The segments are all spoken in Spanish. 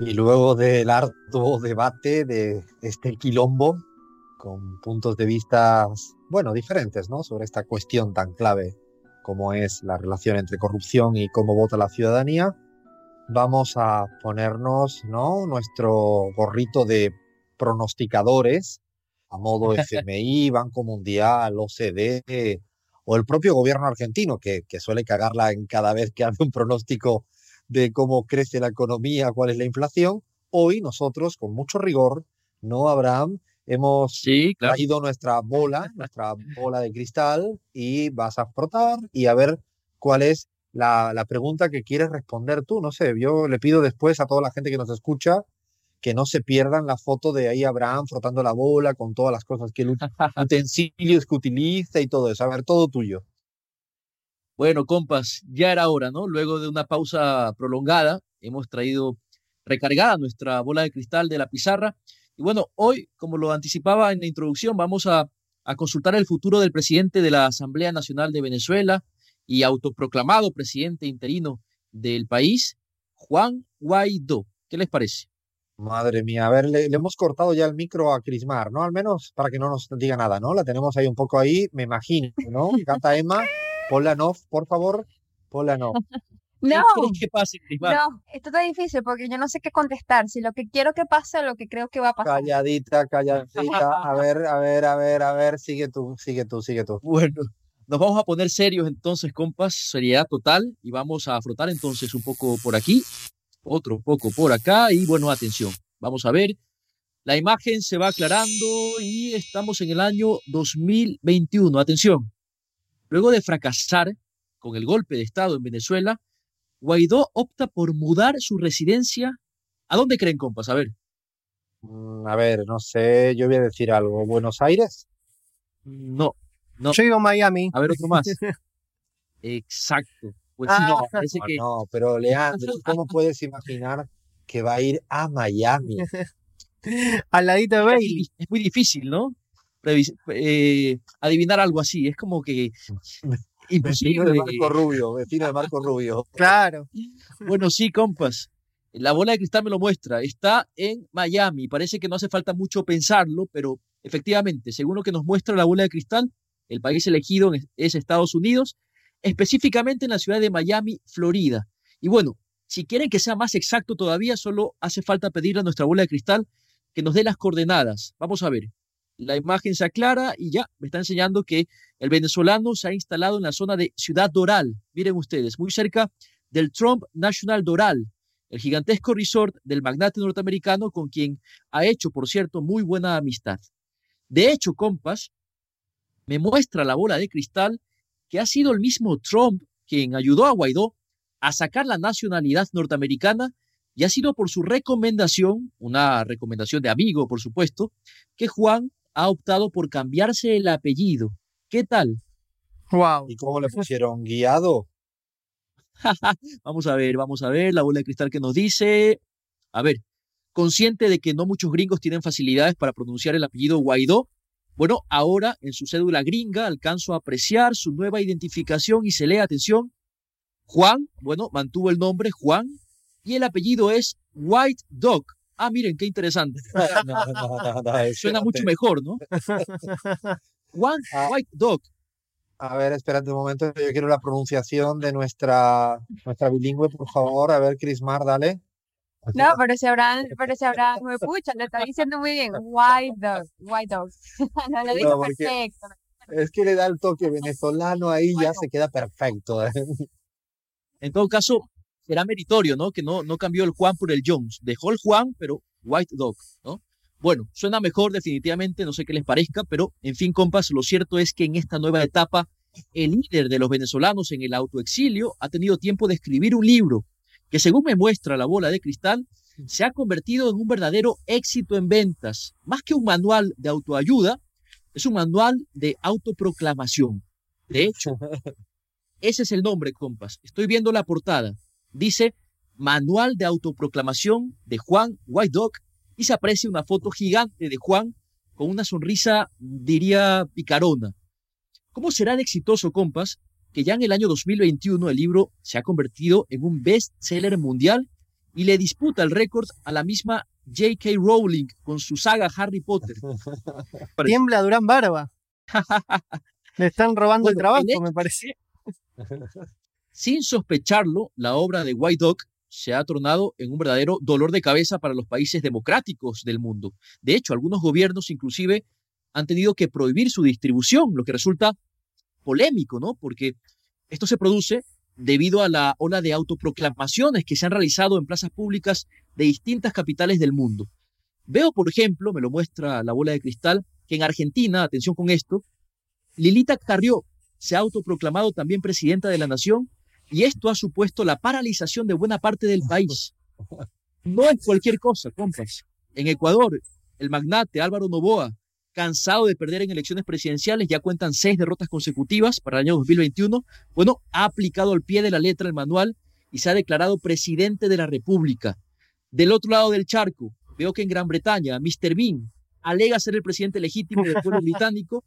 Y luego del arduo debate de este quilombo, con puntos de vista, bueno, diferentes, ¿no? Sobre esta cuestión tan clave como es la relación entre corrupción y cómo vota la ciudadanía, vamos a ponernos, ¿no? Nuestro gorrito de pronosticadores a modo FMI, Banco Mundial, OCDE o el propio gobierno argentino, que, que suele cagarla en cada vez que hace un pronóstico de cómo crece la economía, cuál es la inflación. Hoy nosotros, con mucho rigor, ¿no, Abraham? Hemos sí, traído nuestra bola, nuestra bola de cristal, y vas a frotar y a ver cuál es la, la, pregunta que quieres responder tú. No sé, yo le pido después a toda la gente que nos escucha que no se pierdan la foto de ahí Abraham frotando la bola con todas las cosas que utensilios que utiliza y todo eso. A ver, todo tuyo. Bueno, compas, ya era hora, ¿no? Luego de una pausa prolongada, hemos traído recargada nuestra bola de cristal de la pizarra. Y bueno, hoy, como lo anticipaba en la introducción, vamos a, a consultar el futuro del presidente de la Asamblea Nacional de Venezuela y autoproclamado presidente interino del país, Juan Guaidó. ¿Qué les parece? Madre mía, a ver, le, hemos cortado ya el micro a Crismar, ¿no? Al menos para que no nos diga nada, ¿no? La tenemos ahí un poco ahí, me imagino, ¿no? Canta Emma. Ponla no, por favor. Ponla no. No, que pase, no, esto está difícil porque yo no sé qué contestar, si lo que quiero que pase o lo que creo que va a pasar. Calladita, calladita. A ver, a ver, a ver, a ver, sigue tú, sigue tú, sigue tú. Bueno, nos vamos a poner serios entonces, compas, seriedad total, y vamos a frotar entonces un poco por aquí, otro poco por acá, y bueno, atención, vamos a ver. La imagen se va aclarando y estamos en el año 2021. Atención. Luego de fracasar con el golpe de Estado en Venezuela, Guaidó opta por mudar su residencia. ¿A dónde creen, compas? A ver. Mm, A ver, no sé, yo voy a decir algo. ¿Buenos Aires? No, no. Yo digo Miami. A ver, otro más. Exacto. Pues sí, Ah, no, parece que No, pero Leandro, ¿cómo puedes imaginar que va a ir a Miami? Al ladito de Bailey. es muy difícil, ¿no? Previs- eh, adivinar algo así. Es como que Vecino imposible. de Marco Rubio, vecino de Marco Rubio. Claro. Bueno, sí, compas. La bola de cristal me lo muestra. Está en Miami. Parece que no hace falta mucho pensarlo, pero efectivamente, según lo que nos muestra la bola de cristal, el país elegido es- es Estados Unidos, específicamente en la ciudad de Miami, Florida. Y bueno, si quieren que sea más exacto todavía, solo hace falta pedirle a nuestra bola de cristal que nos dé las coordenadas. Vamos a ver. La imagen se aclara y ya me está enseñando que el venezolano se ha instalado en la zona de Ciudad Doral. Miren ustedes, muy cerca del Trump National Doral, el gigantesco resort del magnate norteamericano con quien ha hecho, por cierto, muy buena amistad. De hecho, compas, me muestra la bola de cristal que ha sido el mismo Trump quien ayudó a Guaidó a sacar la nacionalidad norteamericana y ha sido por su recomendación, una recomendación de amigo, por supuesto, que Juan ha optado por cambiarse el apellido. ¿Qué tal? Wow. ¿Y cómo le pusieron? ¿Guiado? Vamos a ver, vamos a ver la bola de cristal que nos dice. A ver, consciente de que no muchos gringos tienen facilidades para pronunciar el apellido Guaidó, bueno, ahora en su cédula gringa alcanzo a apreciar su nueva identificación y se lee, atención, Juan, bueno, mantuvo el nombre Juan y el apellido es White Dog. Ah, miren, qué interesante. No, no, no, Suena mucho mejor, ¿no? Juan Ah. White Dog. A ver, espérate un momento, yo quiero la pronunciación de nuestra, nuestra bilingüe, por favor. A ver, Crismar, dale. No, pero si Abraham, pero si Abraham me pucha, lo está diciendo muy bien. White dog, white dog. No lo dijo No, porque- perfecto. Es que le da el toque venezolano ahí, ya se queda perfecto. ¿eh? En todo caso, será meritorio, ¿no? Que no, no cambió el Juan por el Jones. Dejó el Juan, pero White Dog, ¿no? Bueno, suena mejor definitivamente, no sé qué les parezca, pero en fin, compas, lo cierto es que en esta nueva etapa, el líder de los venezolanos en el autoexilio ha tenido tiempo de escribir un libro que, según me muestra la bola de cristal, se ha convertido en un verdadero éxito en ventas. Más que un manual de autoayuda, es un manual de autoproclamación. De hecho, ese es el nombre, compas. Estoy viendo la portada. Dice Manual de autoproclamación de Juan White Dog y se aprecia una foto gigante de Juan con una sonrisa, diría, picarona. ¿Cómo será de exitoso, compas, que ya en el año 2021 el libro se ha convertido en un bestseller mundial y le disputa el récord a la misma J.K. Rowling con su saga Harry Potter. Tiembla Durán Barba. Le están robando el trabajo, el me parece. Sin sospecharlo, la obra de White Dog se ha tornado en un verdadero dolor de cabeza para los países democráticos del mundo. De hecho, algunos gobiernos inclusive han tenido que prohibir su distribución, lo que resulta polémico, ¿no? Porque esto se produce debido a la ola de autoproclamaciones que se han realizado en plazas públicas de distintas capitales del mundo. Veo, por ejemplo, me lo muestra la bola de cristal, que en Argentina, atención con esto, Lilita Carrió se ha autoproclamado también presidenta de la nación y esto ha supuesto la paralización de buena parte del país. No es cualquier cosa, compas. En Ecuador, el magnate Álvaro Novoa, cansado de perder en elecciones presidenciales, ya cuentan seis derrotas consecutivas para el año 2021, bueno, ha aplicado al pie de la letra el manual y se ha declarado presidente de la República. Del otro lado del charco, veo que en Gran Bretaña, Mr. Bean alega ser el presidente legítimo del pueblo británico,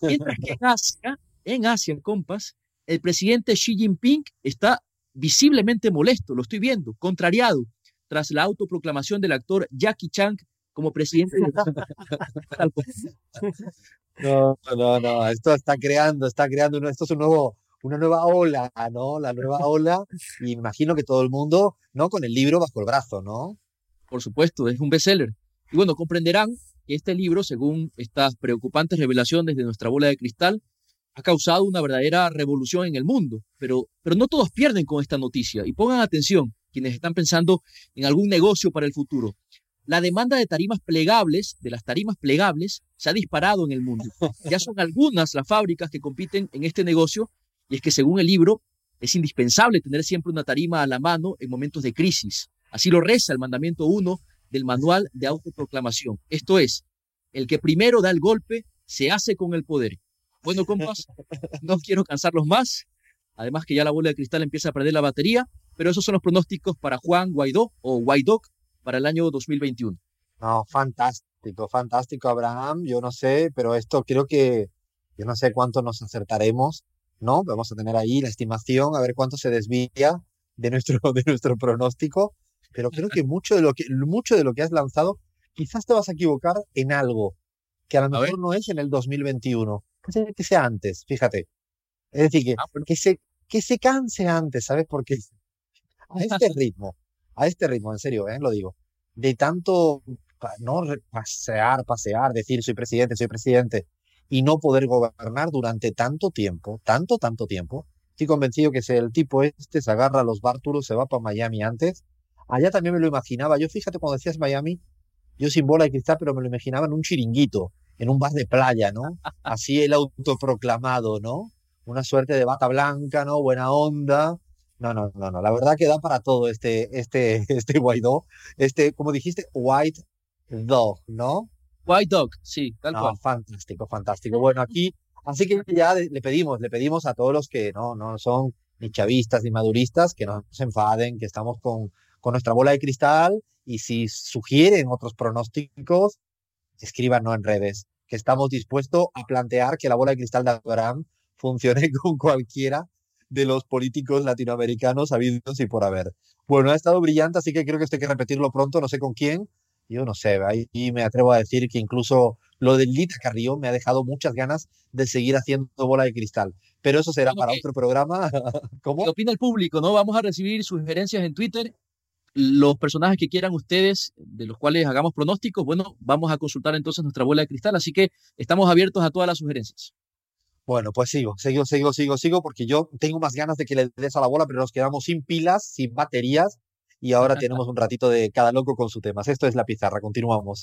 mientras que en Asia, en Asia, compas, el presidente Xi Jinping está visiblemente molesto, lo estoy viendo, contrariado, tras la autoproclamación del actor Jackie Chan como presidente de No, no, no, esto está creando, está creando, esto es un nuevo, una nueva ola, ¿no? La nueva ola, y imagino que todo el mundo, ¿no? Con el libro bajo el brazo, ¿no? por supuesto, es un bestseller. Y bueno, comprenderán que este libro, según estas preocupantes revelaciones de nuestra bola de cristal, ha causado una verdadera revolución en el mundo. Pero, pero no todos pierden con esta noticia. Y pongan atención, quienes están pensando en algún negocio para el futuro. La demanda de tarimas plegables, de las tarimas plegables, se ha disparado en el mundo. Ya son algunas las fábricas que compiten en este negocio, y es que según el libro, es indispensable tener siempre una tarima a la mano en momentos de crisis. Así lo reza el mandamiento 1 del manual de autoproclamación. Esto es, el que primero da el golpe se hace con el poder. Bueno, compas, no quiero cansarlos más. Además que ya la bola de cristal empieza a perder la batería, pero esos son los pronósticos para Juan Guaidó o Guaidó para el año 2021. No, fantástico, fantástico, Abraham. Yo no sé, pero esto creo que, yo no sé cuánto nos acertaremos, ¿no? Vamos a tener ahí la estimación, a ver cuánto se desvía de nuestro, de nuestro pronóstico, pero creo que mucho de lo que, mucho de lo que has lanzado, quizás te vas a equivocar en algo, que a lo A mejor ver. no es en el 2021, que sea antes, fíjate. Es decir, que, Ah, bueno. que se, que se canse antes, ¿sabes? Porque a este ritmo, a este ritmo, en serio, ¿eh? Lo digo, de tanto no pasear, pasear, decir soy presidente, soy presidente, y no poder gobernar durante tanto tiempo, tanto, tanto tiempo. Estoy convencido que si el tipo este se agarra a los bártulos, se va para Miami antes. Allá también me lo imaginaba. Yo fíjate cuando decías Miami, yo sin bola de cristal, pero me lo imaginaba en un chiringuito, en un bar de playa, ¿no? Así el autoproclamado, ¿no? Una suerte de bata blanca, ¿no? Buena onda. No, no, no, no. La verdad que da para todo este, este, este Guaidó. Este, como dijiste, White Dog, ¿no? White Dog, sí, tal No, cual. fantástico, fantástico. Bueno, aquí, así que ya le pedimos, le pedimos a todos los que no, no son ni chavistas ni maduristas, que no se enfaden, que estamos con, con nuestra bola de cristal y si sugieren otros pronósticos, escríbanos en redes, que estamos dispuestos a plantear que la bola de cristal de Abraham funcione con cualquiera de los políticos latinoamericanos habidos y por haber. Bueno, ha estado brillante, así que creo que esto hay que repetirlo pronto, no sé con quién. Yo no sé, ahí me atrevo a decir que incluso lo del Lita Carrillo me ha dejado muchas ganas de seguir haciendo bola de cristal. Pero eso será Bueno, para que- otro programa. ¿Cómo? ¿Qué opina el público? ¿No? Vamos a recibir sugerencias en Twitter. Los personajes que quieran ustedes, de los cuales hagamos pronósticos, bueno, vamos a consultar entonces nuestra bola de cristal. Así que estamos abiertos a todas las sugerencias. Bueno, pues sigo, sigo, sigo, sigo, sigo, porque yo tengo más ganas de que le des a la bola, pero nos quedamos sin pilas, sin baterías, y ahora tenemos un ratito de cada loco con su temas. Esto es la pizarra, continuamos.